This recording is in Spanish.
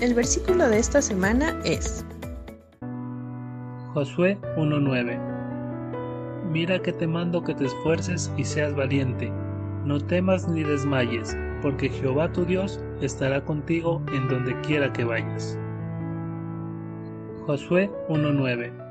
El versículo de esta semana es Josué 1.9 Mira que te mando que te esfuerces y seas valiente, no temas ni desmayes, porque Jehová tu Dios estará contigo en donde quiera que vayas. Josué 1.9